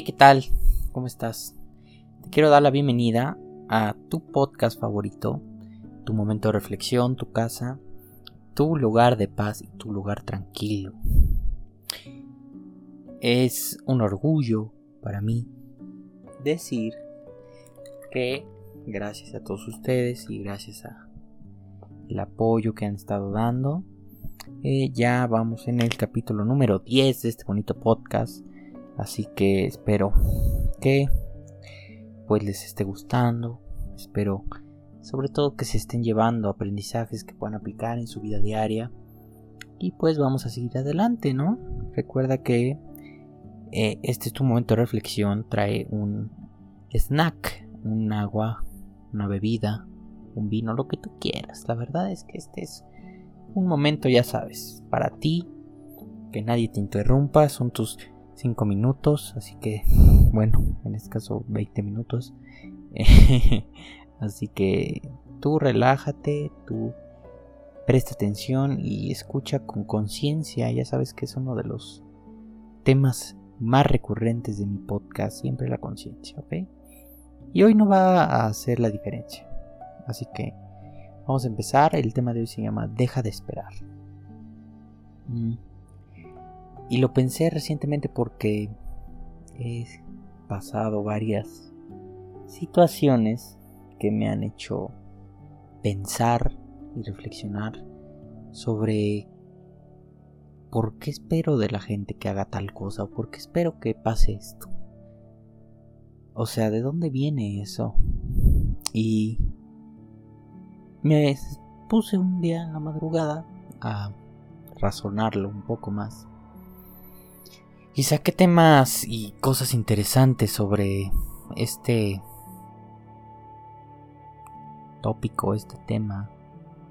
Hey, ¿qué tal? ¿Cómo estás? Te quiero dar la bienvenida a tu podcast favorito, tu momento de reflexión, tu casa, tu lugar de paz y tu lugar tranquilo. Es un orgullo para mí decir que gracias a todos ustedes y gracias a el apoyo que han estado dando, eh, ya vamos en el capítulo número 10 de este bonito podcast. Así que espero que pues les esté gustando. Espero sobre todo que se estén llevando aprendizajes que puedan aplicar en su vida diaria. Y pues vamos a seguir adelante, ¿no? Recuerda que eh, este es tu momento de reflexión. Trae un snack, un agua, una bebida, un vino, lo que tú quieras. La verdad es que este es un momento, ya sabes, para ti, que nadie te interrumpa, son tus 5 minutos, así que, bueno, en este caso 20 minutos. así que tú relájate, tú presta atención y escucha con conciencia, ya sabes que es uno de los temas más recurrentes de mi podcast, siempre la conciencia, ¿ok? Y hoy no va a hacer la diferencia. Así que Vamos a empezar. El tema de hoy se llama Deja de esperar. Mm. Y lo pensé recientemente porque he pasado varias situaciones que me han hecho pensar y reflexionar sobre por qué espero de la gente que haga tal cosa o por qué espero que pase esto. O sea, ¿de dónde viene eso? Y me puse un día en la madrugada a razonarlo un poco más. Y saqué temas y cosas interesantes sobre este tópico, este tema,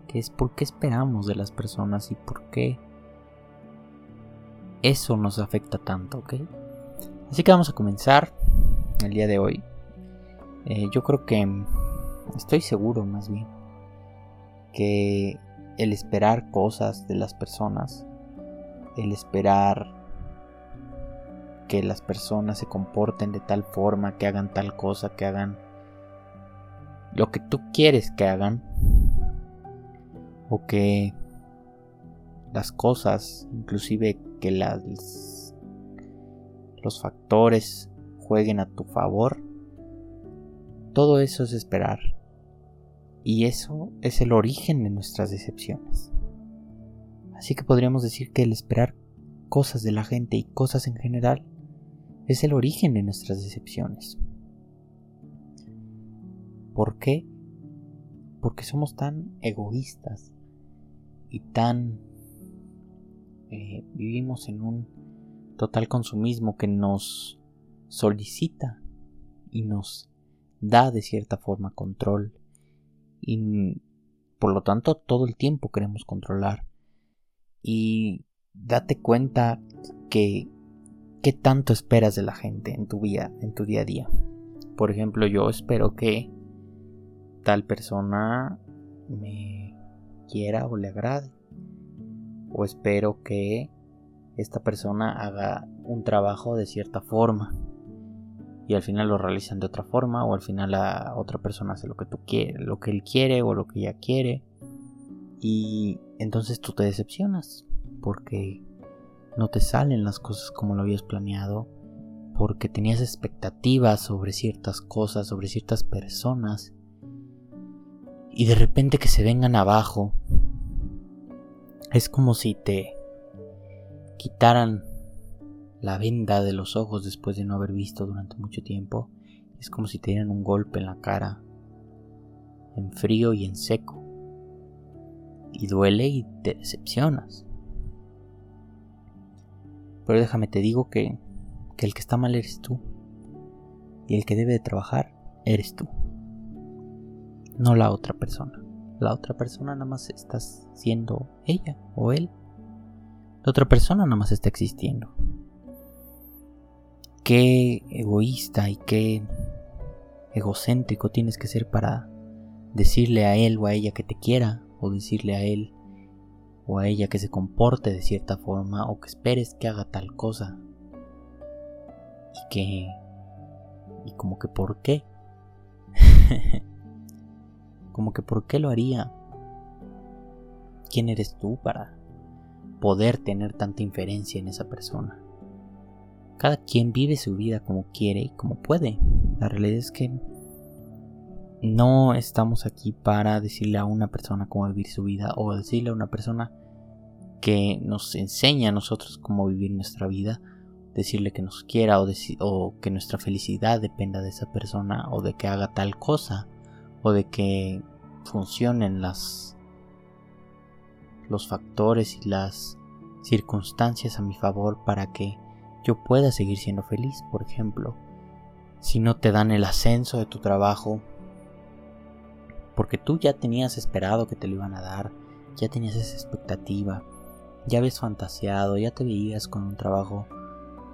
que es por qué esperamos de las personas y por qué eso nos afecta tanto, ¿ok? Así que vamos a comenzar el día de hoy. Eh, yo creo que estoy seguro más bien que el esperar cosas de las personas, el esperar que las personas se comporten de tal forma, que hagan tal cosa, que hagan lo que tú quieres que hagan, o que las cosas, inclusive que las, los factores jueguen a tu favor, todo eso es esperar. Y eso es el origen de nuestras decepciones. Así que podríamos decir que el esperar cosas de la gente y cosas en general es el origen de nuestras decepciones. ¿Por qué? Porque somos tan egoístas y tan... Eh, vivimos en un total consumismo que nos solicita y nos da de cierta forma control y por lo tanto todo el tiempo queremos controlar. Y date cuenta que qué tanto esperas de la gente en tu vida, en tu día a día. Por ejemplo, yo espero que tal persona me quiera o le agrade. O espero que esta persona haga un trabajo de cierta forma y al final lo realizan de otra forma o al final la otra persona hace lo que tú lo que él quiere o lo que ella quiere y entonces tú te decepcionas porque no te salen las cosas como lo habías planeado porque tenías expectativas sobre ciertas cosas, sobre ciertas personas y de repente que se vengan abajo es como si te quitaran la venda de los ojos después de no haber visto durante mucho tiempo. Es como si te dieran un golpe en la cara, en frío y en seco. Y duele y te decepcionas. Pero déjame te digo que, que el que está mal eres tú. Y el que debe de trabajar eres tú. No la otra persona. La otra persona nada más estás siendo ella o él. La otra persona nada más está existiendo qué egoísta y qué egocéntrico tienes que ser para decirle a él o a ella que te quiera, o decirle a él o a ella que se comporte de cierta forma, o que esperes que haga tal cosa. y que... y como que por qué. como que por qué lo haría. ¿Quién eres tú para poder tener tanta inferencia en esa persona? Cada quien vive su vida como quiere y como puede. La realidad es que no estamos aquí para decirle a una persona cómo vivir su vida o decirle a una persona que nos enseña a nosotros cómo vivir nuestra vida, decirle que nos quiera o, o, que nuestra felicidad dependa de esa persona o de que haga tal cosa o de que funcionen las los factores y las circunstancias a mi favor para que yo pueda seguir siendo feliz, por ejemplo. Si no te dan el ascenso de tu trabajo, porque tú ya tenías esperado que te lo iban a dar, ya tenías esa expectativa, ya habías fantaseado, ya te veías con un trabajo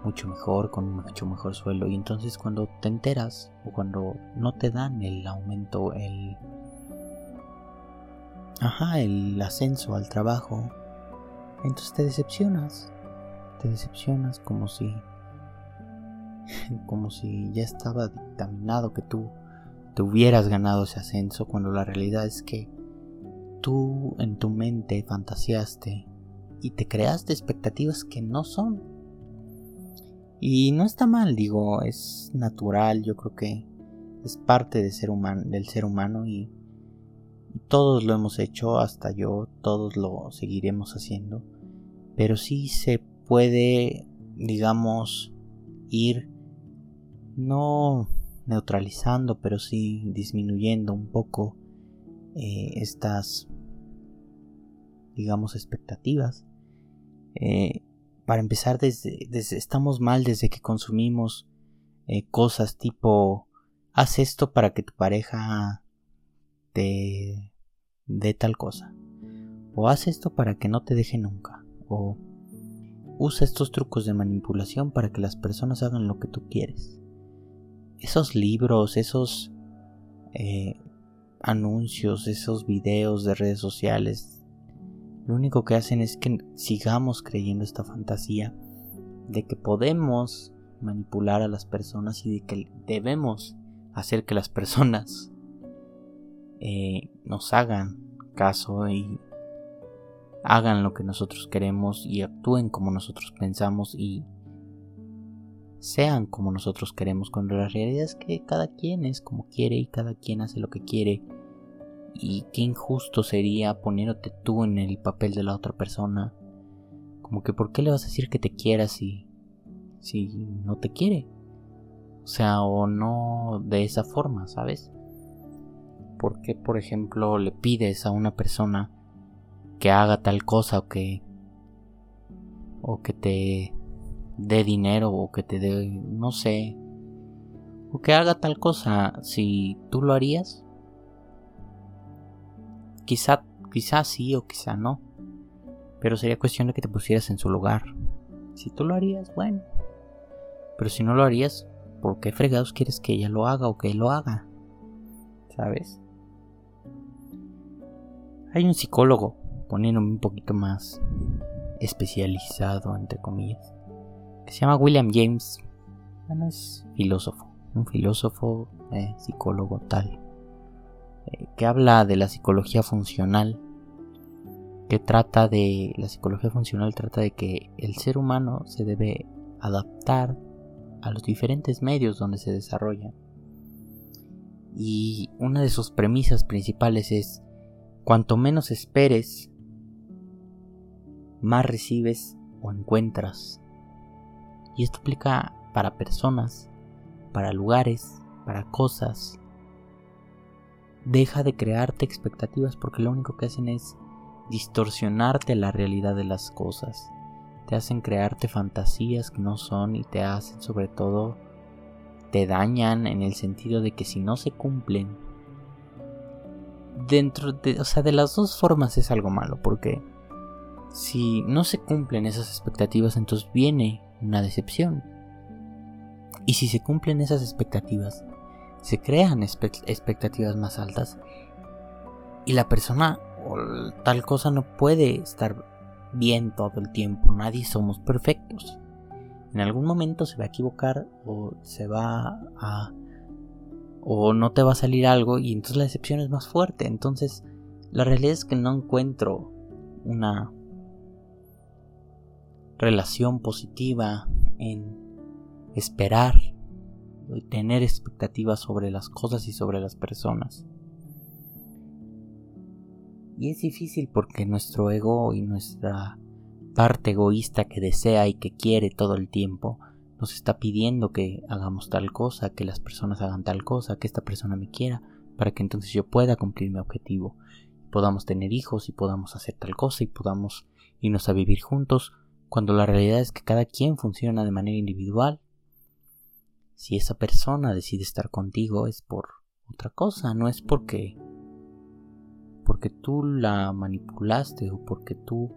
mucho mejor, con un mucho mejor sueldo, y entonces cuando te enteras o cuando no te dan el aumento, el... Ajá, el ascenso al trabajo, entonces te decepcionas, te decepcionas como si como si ya estaba dictaminado que tú te hubieras ganado ese ascenso cuando la realidad es que tú en tu mente fantaseaste y te creaste expectativas que no son. Y no está mal, digo, es natural, yo creo que es parte de ser del ser humano y todos lo hemos hecho, hasta yo, todos lo seguiremos haciendo, pero sí se puede, digamos, ir no neutralizando, pero sí disminuyendo un poco eh, estas, digamos, expectativas. Eh, para empezar, desde, estamos mal desde que consumimos eh, cosas tipo, haz esto para que tu pareja te dé tal cosa. O haz esto para que no te deje nunca. O usa estos trucos de manipulación para que las personas hagan lo que tú quieres. Esos libros, esos eh, anuncios, esos videos de redes sociales, lo único que hacen es que sigamos creyendo esta fantasía de que podemos manipular a las personas y de que debemos hacer que las personas eh, nos hagan caso y hagan lo que nosotros queremos y actúen como nosotros pensamos y sean como nosotros queremos, cuando la realidad es que cada quien es como quiere y cada quien hace lo que quiere. Y qué injusto sería ponerte tú en el papel de la otra persona. Como que ¿por qué le vas a decir que te quiera si, si no te quiere? O sea, o no de esa forma, ¿sabes? ¿Por qué, por ejemplo, le pides a una persona que haga tal cosa o que o que te dé dinero o que te dé no sé o que haga tal cosa si tú lo harías quizá quizá sí o quizá no pero sería cuestión de que te pusieras en su lugar si tú lo harías bueno pero si no lo harías ¿por qué fregados quieres que ella lo haga o que él lo haga? ¿sabes? hay un psicólogo poniéndome un poquito más especializado, entre comillas, que se llama William James. Bueno, es filósofo, un filósofo, eh, psicólogo tal, que habla de la psicología funcional, que trata de, la psicología funcional trata de que el ser humano se debe adaptar a los diferentes medios donde se desarrolla. Y una de sus premisas principales es, cuanto menos esperes más recibes o encuentras. Y esto aplica para personas, para lugares, para cosas. Deja de crearte expectativas porque lo único que hacen es distorsionarte la realidad de las cosas. Te hacen crearte fantasías que no son y te hacen sobre todo te dañan en el sentido de que si no se cumplen dentro de, o sea, de las dos formas es algo malo porque si no se cumplen esas expectativas, entonces viene una decepción. Y si se cumplen esas expectativas, se crean expectativas más altas. Y la persona o tal cosa no puede estar bien todo el tiempo. Nadie somos perfectos. en algún momento se va a equivocar o se va a o no te va a salir algo y entonces la decepción es más fuerte. Entonces, la realidad es que no encuentro una relación positiva en esperar tener expectativas sobre las cosas y sobre las personas. Y es difícil porque nuestro ego y nuestra parte egoísta que desea y que quiere todo el tiempo nos está pidiendo que hagamos tal cosa, que las personas hagan tal cosa, que esta persona me quiera, para que entonces yo pueda cumplir mi objetivo, podamos tener hijos y podamos hacer tal cosa y podamos irnos a vivir juntos, cuando la realidad es que cada quien funciona de manera individual. Si esa persona decide estar contigo es por otra cosa, no es porque porque tú la manipulaste o porque tú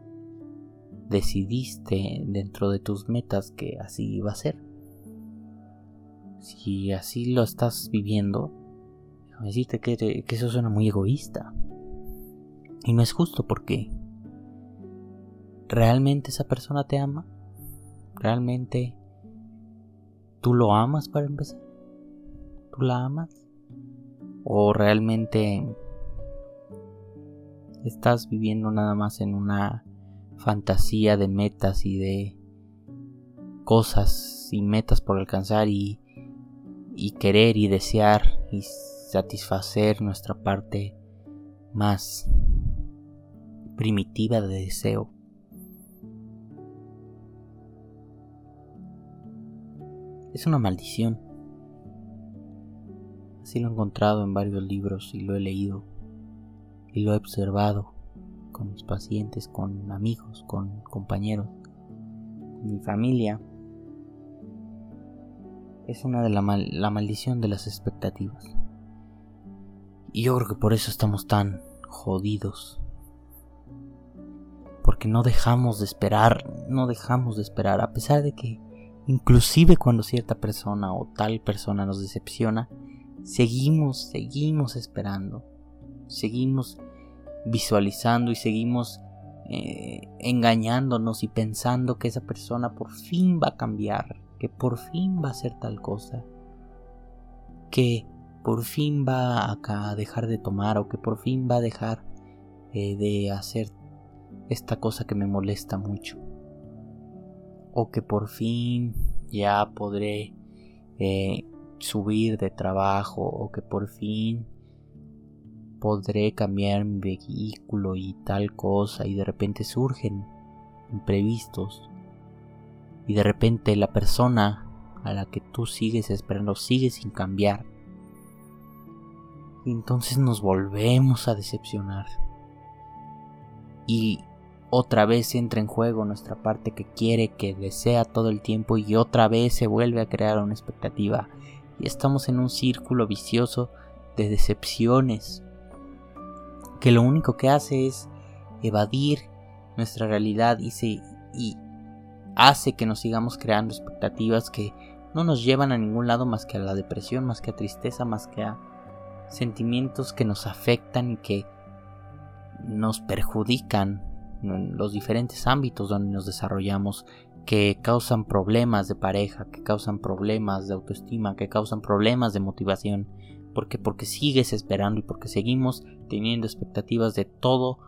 decidiste dentro de tus metas que así iba a ser. Si así lo estás viviendo, déjame decirte que, que eso suena muy egoísta. Y no es justo porque ¿realmente esa persona te ama? ¿Realmente tú lo amas para empezar? ¿Tú la amas? ¿O realmente estás viviendo nada más en una fantasía de metas y de cosas y metas por alcanzar y, y querer y desear y satisfacer nuestra parte más primitiva de deseo. Es una maldición. Así lo he encontrado en varios libros y lo he leído y lo he observado con mis pacientes, con amigos, con compañeros, con mi familia, es una de la, la maldición de las expectativas. Y yo creo que por eso estamos tan jodidos. Porque no dejamos de esperar, no dejamos de esperar, a pesar de que inclusive cuando cierta persona o tal persona nos decepciona, seguimos, seguimos esperando, seguimos visualizando y seguimos eh, engañándonos y pensando que esa persona por fin va a cambiar, que por fin va a hacer tal cosa, que por fin va a dejar de tomar o que por fin va a dejar eh, de hacer esta cosa que me molesta mucho. O que por fin ya podré eh, subir de trabajo o que por fin podré cambiar mi vehículo y tal cosa y de repente surgen imprevistos y de repente la persona a la que tú sigues esperando sigue sin cambiar. Y entonces nos volvemos a decepcionar. Y otra vez entra en juego nuestra parte que quiere, que desea todo el tiempo y otra vez se vuelve a crear una expectativa. Y estamos en un círculo vicioso de decepciones que lo único que hace es evadir nuestra realidad y, se, y hace que nos sigamos creando expectativas que no nos llevan a ningún lado más que a la depresión, más que a tristeza, más que a sentimientos que nos afectan y que nos perjudican los diferentes ámbitos donde nos desarrollamos, que causan problemas de pareja, que causan problemas de autoestima, que causan problemas de motivación, ¿Por qué? Porque sigues esperando y porque seguimos teniendo expectativas de todo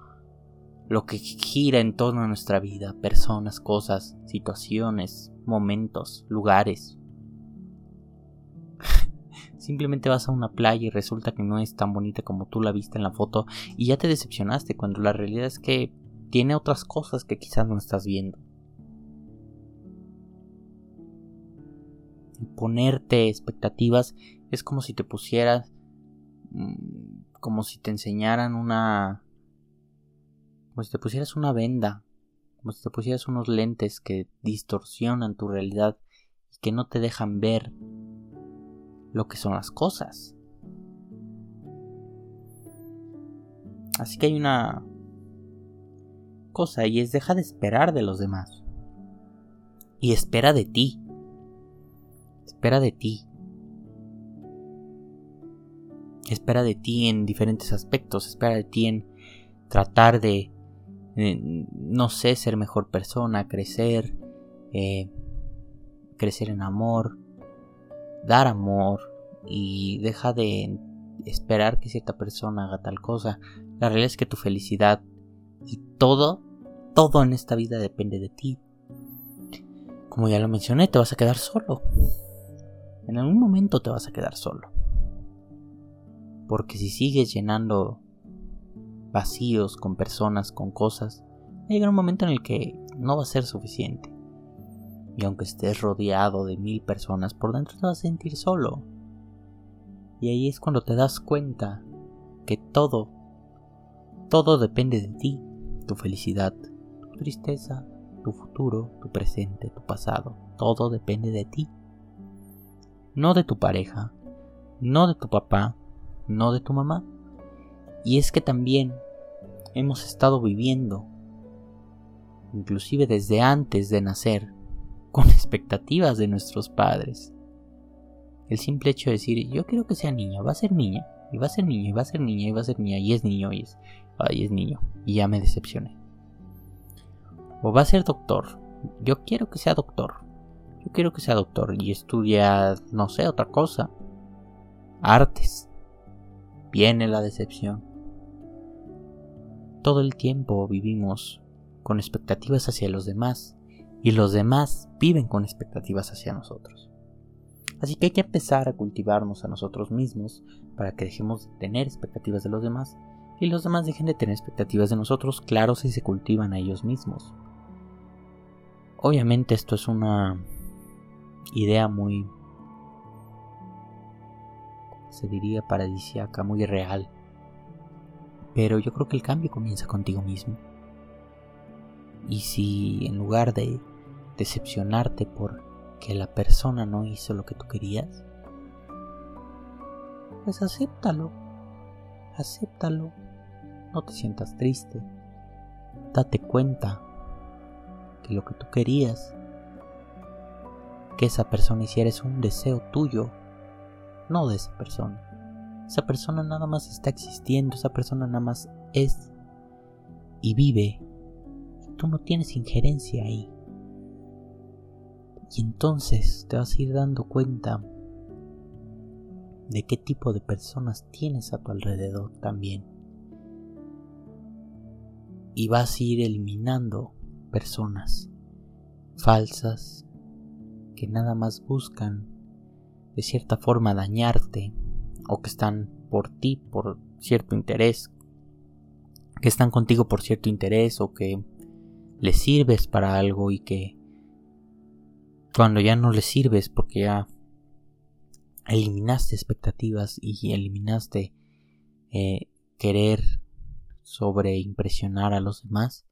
lo que gira en torno a nuestra vida, personas, cosas, situaciones, momentos, lugares. Simplemente vas a una playa y resulta que no es tan bonita como tú la viste en la foto y ya te decepcionaste cuando la realidad es que tiene otras cosas que quizás no estás viendo. ponerte expectativas es como si te pusieras, mm, como si te enseñaran una, como si te pusieras una venda, como si te pusieras unos lentes que distorsionan tu realidad y que no te dejan ver lo que son las cosas. Así que hay una cosa y es deja de esperar de los demás. Y espera de ti. Espera de ti espera de ti en diferentes aspectos, espera de ti en tratar de, no sé, ser mejor persona, crecer, eh, crecer en amor, dar amor y deja de esperar que cierta persona haga tal cosa. La realidad es que tu felicidad y todo, todo en esta vida depende de ti. Como ya lo mencioné, te vas a quedar solo. En algún momento te vas a quedar solo. Porque si sigues llenando vacíos con personas, con cosas, llega un momento en el que no va a ser suficiente. Y aunque estés rodeado de mil personas, por dentro te vas a sentir solo. Y ahí es cuando te das cuenta que todo, todo depende de ti, tu felicidad, tu tristeza, tu futuro, tu presente, tu pasado, todo depende de ti. No de tu pareja, no de tu papá, no de tu mamá. Y es que también hemos estado viviendo, inclusive desde antes de nacer, con expectativas de nuestros padres. El simple hecho de decir, yo quiero que sea niña, va a ser niña, y va a ser niña, y va a ser niña, y va a ser niña, y es niño, y es, es niño, y ya me decepcioné. O va a ser doctor, yo quiero que sea doctor, yo quiero que sea doctor, y estudia, no sé, otra cosa, artes. Viene la decepción. Todo el tiempo vivimos con expectativas hacia los demás, y los demás viven con expectativas hacia nosotros. Así que hay que empezar a cultivarnos a nosotros mismos para que dejemos de tener expectativas de los demás y los demás dejen de tener expectativas de nosotros, claro si se cultivan a ellos mismos. Obviamente esto es una idea muy, se diría paradisiaca, muy real. Pero yo creo que el cambio comienza contigo mismo. Y si en lugar de decepcionarte por que la persona no hizo lo que tú querías, pues acéptalo, acéptalo, no te sientas triste, date cuenta que lo que tú querías, que esa persona hiciera es un deseo tuyo, no de esa persona. Esa persona nada más está existiendo, esa persona nada más es y vive. tú no tienes injerencia ahí. Y entonces te vas a ir dando cuenta de qué tipo de personas tienes a tu alrededor también. Y vas a ir eliminando personas falsas que nada más buscan de cierta forma dañarte o que están por ti por cierto interés, que están contigo por cierto interés o que les sirves para algo y que cuando ya no le sirves porque ya eliminaste expectativas y eliminaste eh, querer sobre impresionar a los demás,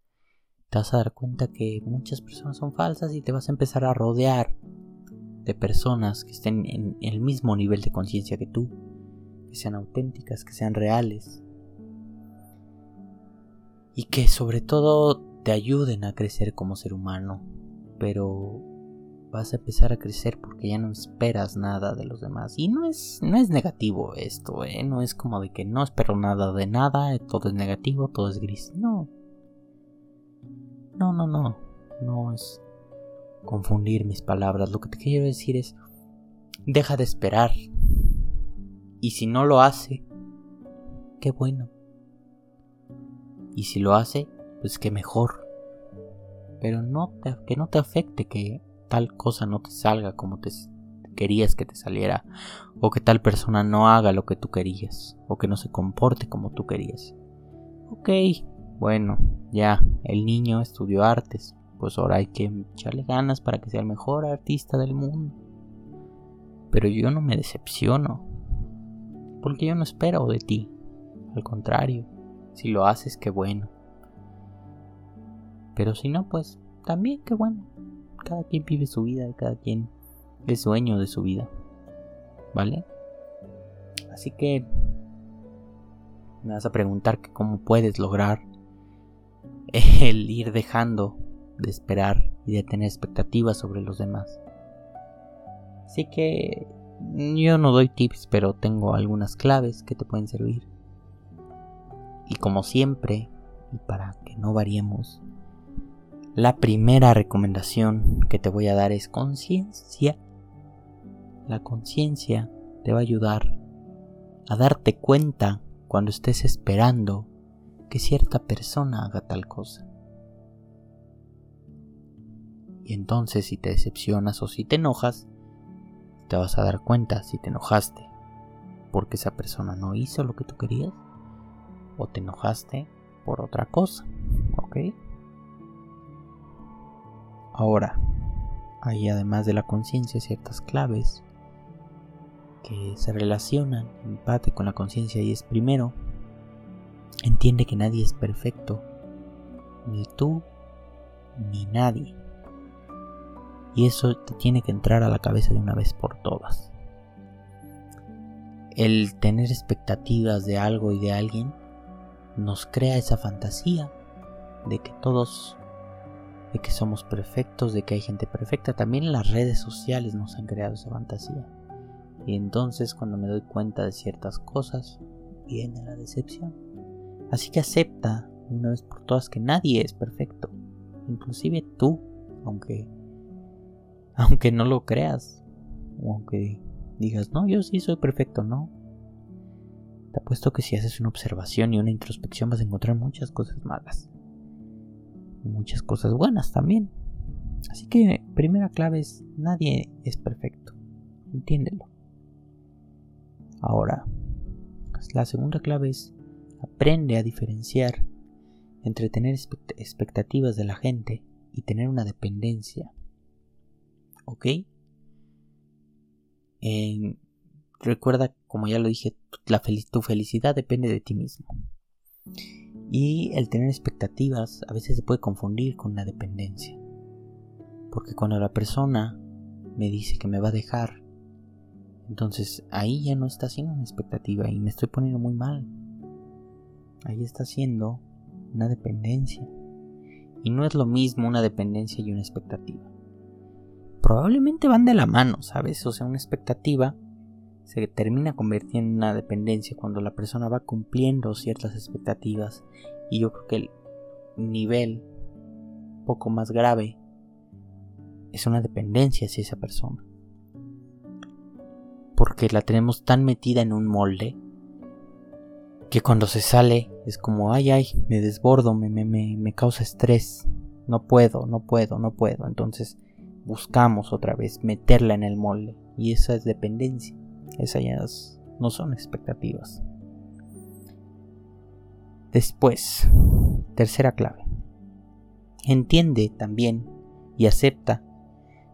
te vas a dar cuenta que muchas personas son falsas y te vas a empezar a rodear de personas que estén en el mismo nivel de conciencia que tú, que sean auténticas, que sean reales. Y que sobre todo te ayuden a crecer como ser humano, pero vas a empezar a crecer porque ya no esperas nada de los demás. Y no es, no es negativo esto, ¿eh? No es como de que no espero nada de nada, todo es negativo, todo es gris. No. No, no, no. No es confundir mis palabras. Lo que te quiero decir es, deja de esperar. Y si no lo hace, qué bueno. Y si lo hace, pues qué mejor. Pero no que no te afecte que tal cosa no te salga como te querías que te saliera, o que tal persona no haga lo que tú querías, o que no se comporte como tú querías. Ok, bueno, ya, el niño estudió artes, pues ahora hay que echarle ganas para que sea el mejor artista del mundo. Pero yo no me decepciono, porque yo no espero de ti, al contrario, si lo haces, qué bueno. Pero si no, pues también qué bueno cada quien vive su vida, cada quien es dueño de su vida. ¿Vale? Así que me vas a preguntar que cómo puedes lograr el ir dejando de esperar y de tener expectativas sobre los demás. Así que yo no doy tips, pero tengo algunas claves que te pueden servir. Y como siempre, y para que no variemos, La primera recomendación que te voy a dar es conciencia. La conciencia te va a ayudar a darte cuenta cuando estés esperando que cierta persona haga tal cosa. Y entonces si te decepcionas o si te enojas, te vas a dar cuenta si te enojaste porque esa persona no hizo lo que tú querías o te enojaste por otra cosa, ¿ok? Ahora, hay además de la conciencia ciertas claves que se relacionan en parte con la conciencia y es primero, entiende que nadie es perfecto, ni tú ni nadie. Y eso te tiene que entrar a la cabeza de una vez por todas. El tener expectativas de algo y de alguien nos crea esa fantasía de que todos, de que somos perfectos, de que hay gente perfecta. También las redes sociales nos han creado esa fantasía. Y entonces cuando me doy cuenta de ciertas cosas, viene la decepción. Así que acepta una vez por todas que nadie es perfecto, inclusive tú, aunque aunque no lo creas, o aunque digas, no, yo sí soy perfecto, no. Te apuesto que si haces una observación y una introspección vas a encontrar muchas cosas malas. Muchas cosas buenas también. Así que primera clave es, nadie es perfecto. Entiéndelo. Ahora, la segunda clave es, aprende a diferenciar entre tener expectativas de la gente y tener una dependencia ¿ok? recuerda, como ya lo dije, tu felicidad depende de ti mismo. Y el tener expectativas a veces se puede confundir con la dependencia. Porque cuando la persona me dice que me va a dejar, entonces ahí ya no está haciendo una expectativa y me estoy poniendo muy mal. Ahí está haciendo una dependencia. Y no es lo mismo una dependencia y una expectativa probablemente van de la mano, ¿sabes? O sea, una expectativa se termina convirtiendo en una dependencia cuando la persona va cumpliendo ciertas expectativas y yo creo que el nivel poco más grave es una dependencia hacia esa persona. Porque la tenemos tan metida en un molde que cuando se sale es como, ay, ay, me desbordo, me, me, me, me causa estrés, no puedo, no puedo, no puedo. Entonces buscamos otra vez meterla en el molde. Y esa es dependencia. Esas no son expectativas. Después, tercera clave. Entiende también y acepta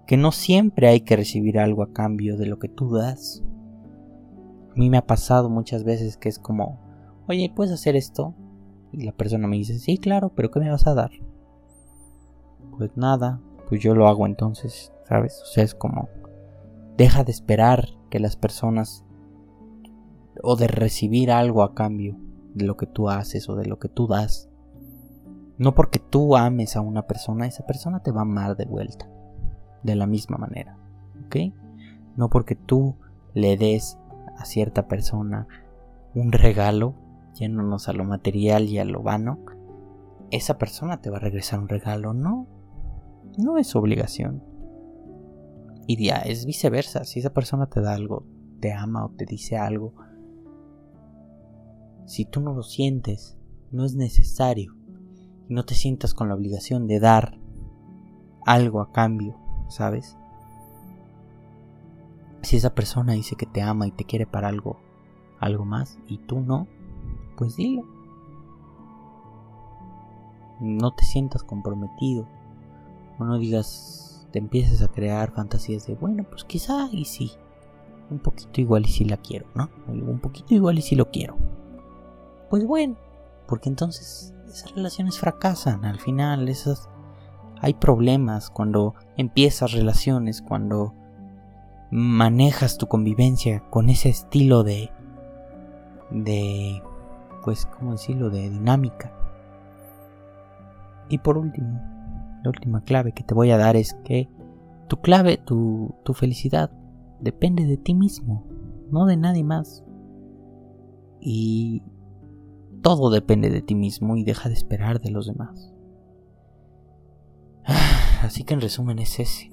que no siempre hay que recibir algo a cambio de lo que tú das. A mí me ha pasado muchas veces que es como, oye, ¿puedes hacer esto? Y la persona me dice, sí, claro, pero ¿qué me vas a dar? Pues nada, pues yo lo hago entonces, ¿sabes? O sea, es como, deja de esperar que las personas o de recibir algo a cambio de lo que tú haces o de lo que tú das. No porque tú ames a una persona, esa persona te va a amar de vuelta, de la misma manera, ¿ok? No porque tú le des a cierta persona un regalo, yéndonos a lo material y a lo vano, esa persona te va a regresar un regalo, no, no es obligación. Y ya es viceversa, si esa persona te da algo, te ama o te dice algo, si tú no lo sientes, no es necesario y no te sientas con la obligación de dar algo a cambio, ¿sabes? Si esa persona dice que te ama y te quiere para algo, algo más, y tú no, pues dile. No te sientas comprometido o no digas, te empieces a crear fantasías de, bueno, pues quizá y sí, un poquito igual y si la quiero, ¿no? Un poquito igual y si lo quiero. Pues bueno, porque entonces esas relaciones fracasan al final, esas hay problemas cuando empiezas relaciones, cuando manejas tu convivencia con ese estilo de de pues cómo decirlo de dinámica. Y por último, la última clave que te voy a dar es que tu clave, tu, felicidad, depende de ti mismo, no de nadie más. Y todo depende de ti mismo y deja de esperar de los demás. Así que en resumen es ese.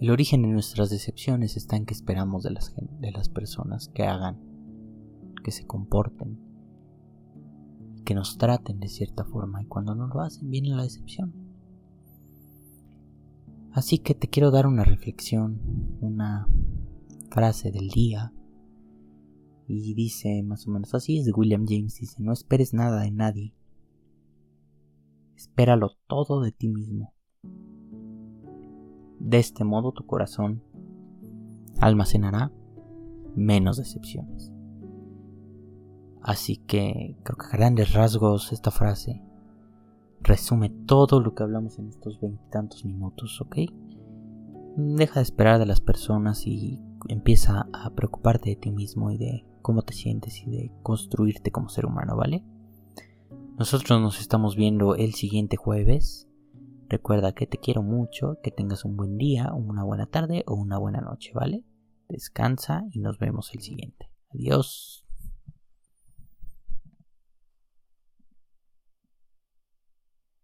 El origen de nuestras decepciones está en que esperamos de las personas que hagan, que se comporten, que nos traten de cierta forma y cuando no lo hacen viene la decepción. Así que te quiero dar una reflexión, una frase del día. Y dice más o menos así, es de William James, dice, no esperes nada de nadie. Espéralo todo de ti mismo. De este modo tu corazón almacenará menos decepciones. Así que creo que a grandes rasgos esta frase resume todo lo que hablamos en estos veintitantos minutos, ¿ok? Deja de esperar de las personas y empieza a preocuparte de ti mismo y de cómo te sientes y de construirte como ser humano, ¿vale? Nosotros nos estamos viendo el siguiente jueves Recuerda que te quiero mucho, que tengas un buen día, una buena tarde o una buena noche, ¿vale? Descansa y nos vemos el siguiente. Adiós.